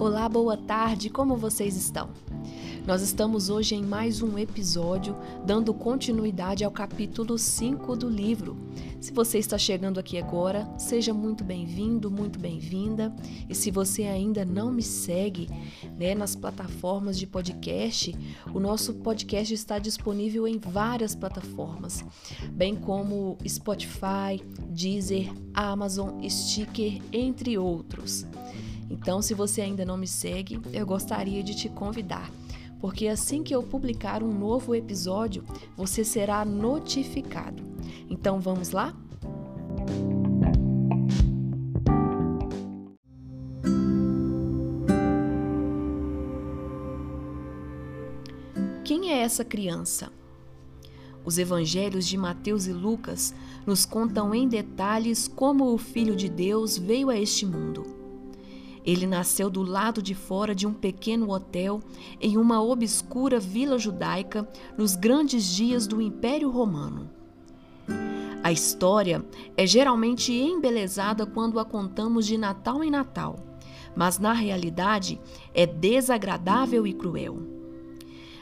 Olá, boa tarde, como vocês estão? Nós estamos hoje em mais um episódio dando continuidade ao capítulo 5 do livro. Se você está chegando aqui agora, seja muito bem-vindo, muito bem-vinda. E se você ainda não me segue né, nas plataformas de podcast, o nosso podcast está disponível em várias plataformas, bem como Spotify, Deezer, Amazon, Sticker, entre outros. Então, se você ainda não me segue, eu gostaria de te convidar, porque assim que eu publicar um novo episódio, você será notificado. Então, vamos lá? Quem é essa criança? Os evangelhos de Mateus e Lucas nos contam em detalhes como o Filho de Deus veio a este mundo. Ele nasceu do lado de fora de um pequeno hotel em uma obscura vila judaica nos grandes dias do Império Romano. A história é geralmente embelezada quando a contamos de Natal em Natal, mas na realidade é desagradável e cruel.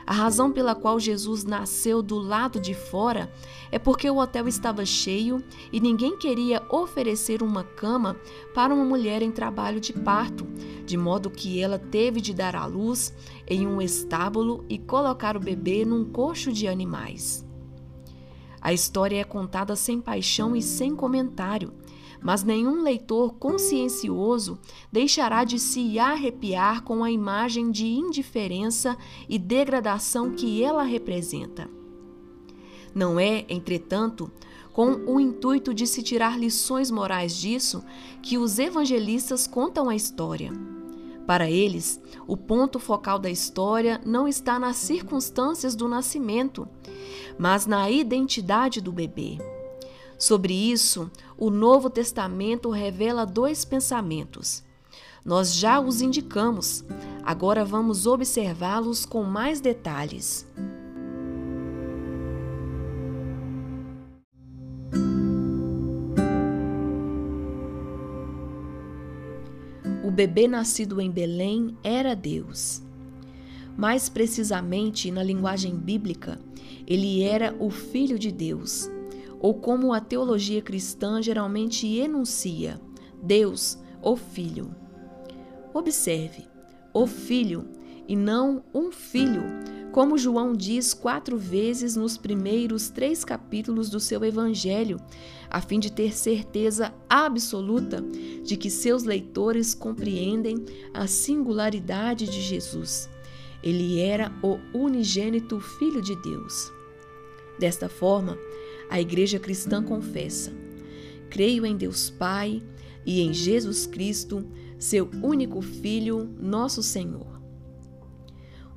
A razão pela qual Jesus nasceu do lado de fora é porque o hotel estava cheio e ninguém queria oferecer uma cama para uma mulher em trabalho de parto, de modo que ela teve de dar à luz em um estábulo e colocar o bebê num coxo de animais. A história é contada sem paixão e sem comentário mas nenhum leitor consciencioso deixará de se arrepiar com a imagem de indiferença e degradação que ela representa. Não é, entretanto, com o intuito de se tirar lições morais disso que os evangelistas contam a história. Para eles, o ponto focal da história não está nas circunstâncias do nascimento, mas na identidade do bebê. Sobre isso, o Novo Testamento revela dois pensamentos. Nós já os indicamos, agora vamos observá-los com mais detalhes. O bebê nascido em Belém era Deus. Mais precisamente, na linguagem bíblica, ele era o Filho de Deus ou como a teologia cristã geralmente enuncia: Deus, o Filho. Observe, o Filho e não um filho, como João diz quatro vezes nos primeiros três capítulos do seu Evangelho, a fim de ter certeza absoluta de que seus leitores compreendem a singularidade de Jesus. Ele era o unigênito Filho de Deus. Desta forma, a Igreja Cristã confessa: Creio em Deus Pai e em Jesus Cristo, seu único Filho, nosso Senhor.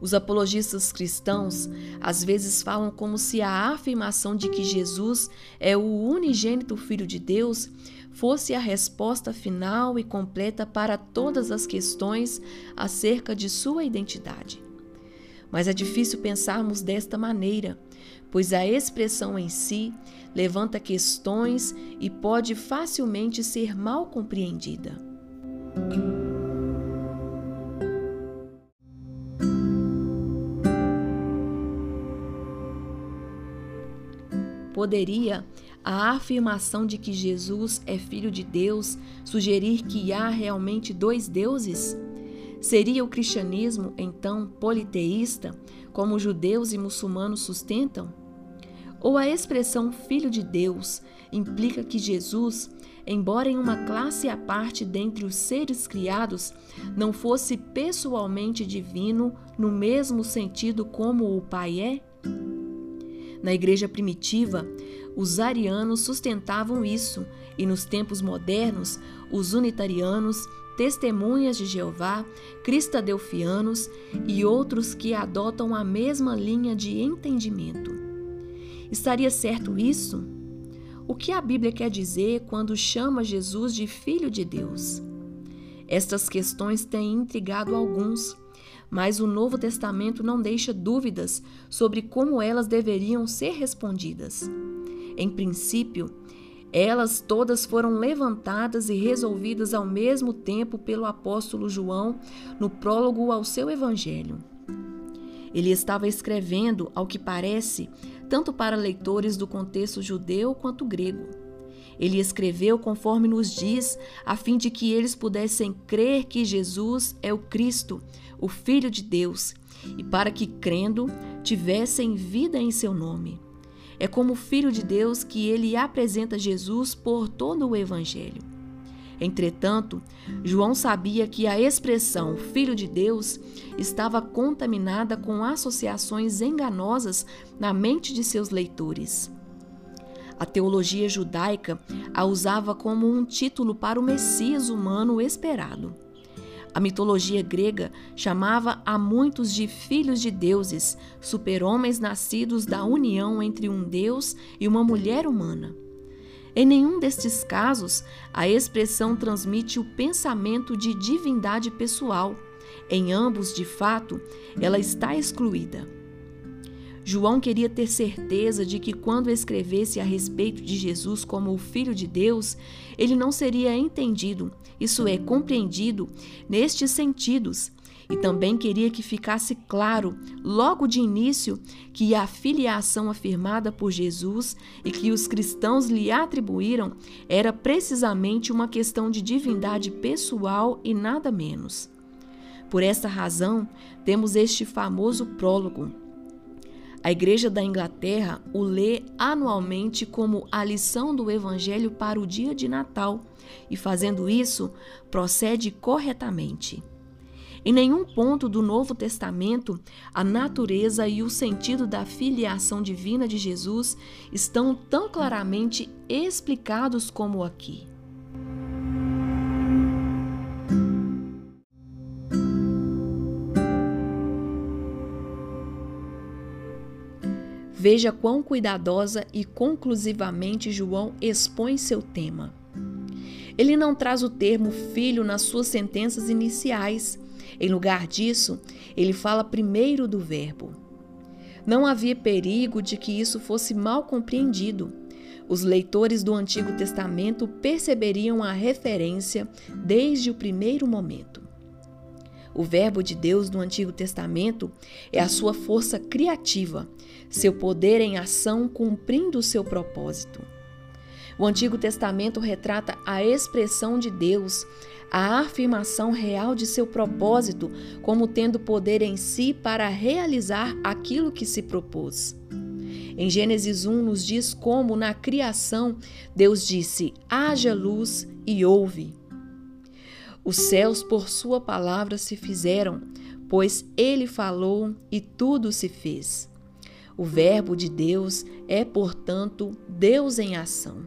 Os apologistas cristãos às vezes falam como se a afirmação de que Jesus é o unigênito Filho de Deus fosse a resposta final e completa para todas as questões acerca de sua identidade. Mas é difícil pensarmos desta maneira, pois a expressão em si levanta questões e pode facilmente ser mal compreendida. Poderia a afirmação de que Jesus é filho de Deus sugerir que há realmente dois deuses? Seria o cristianismo, então, politeísta, como judeus e muçulmanos sustentam? Ou a expressão Filho de Deus implica que Jesus, embora em uma classe à parte dentre os seres criados, não fosse pessoalmente divino no mesmo sentido como o Pai é? Na igreja primitiva, os arianos sustentavam isso, e nos tempos modernos, os unitarianos, testemunhas de Jeová, cristadelfianos e outros que adotam a mesma linha de entendimento. Estaria certo isso? O que a Bíblia quer dizer quando chama Jesus de Filho de Deus? Estas questões têm intrigado alguns, mas o Novo Testamento não deixa dúvidas sobre como elas deveriam ser respondidas. Em princípio, Elas todas foram levantadas e resolvidas ao mesmo tempo pelo apóstolo João no prólogo ao seu evangelho. Ele estava escrevendo, ao que parece, tanto para leitores do contexto judeu quanto grego. Ele escreveu conforme nos diz, a fim de que eles pudessem crer que Jesus é o Cristo, o Filho de Deus, e para que, crendo, tivessem vida em seu nome. É como Filho de Deus que ele apresenta Jesus por todo o Evangelho. Entretanto, João sabia que a expressão Filho de Deus estava contaminada com associações enganosas na mente de seus leitores. A teologia judaica a usava como um título para o Messias humano esperado. A mitologia grega chamava a muitos de filhos de deuses, super-homens nascidos da união entre um deus e uma mulher humana. Em nenhum destes casos, a expressão transmite o pensamento de divindade pessoal. Em ambos, de fato, ela está excluída. João queria ter certeza de que, quando escrevesse a respeito de Jesus como o Filho de Deus, ele não seria entendido, isso é, compreendido, nestes sentidos, e também queria que ficasse claro, logo de início, que a filiação afirmada por Jesus e que os cristãos lhe atribuíram era precisamente uma questão de divindade pessoal e nada menos. Por esta razão, temos este famoso prólogo. A Igreja da Inglaterra o lê anualmente como a lição do Evangelho para o dia de Natal e, fazendo isso, procede corretamente. Em nenhum ponto do Novo Testamento, a natureza e o sentido da filiação divina de Jesus estão tão claramente explicados como aqui. Veja quão cuidadosa e conclusivamente João expõe seu tema. Ele não traz o termo filho nas suas sentenças iniciais, em lugar disso, ele fala primeiro do Verbo. Não havia perigo de que isso fosse mal compreendido. Os leitores do Antigo Testamento perceberiam a referência desde o primeiro momento. O Verbo de Deus no Antigo Testamento é a sua força criativa, seu poder em ação cumprindo o seu propósito. O Antigo Testamento retrata a expressão de Deus, a afirmação real de seu propósito como tendo poder em si para realizar aquilo que se propôs. Em Gênesis 1 nos diz como na criação Deus disse: haja luz e houve. Os céus por sua palavra se fizeram, pois ele falou e tudo se fez. O Verbo de Deus é, portanto, Deus em ação.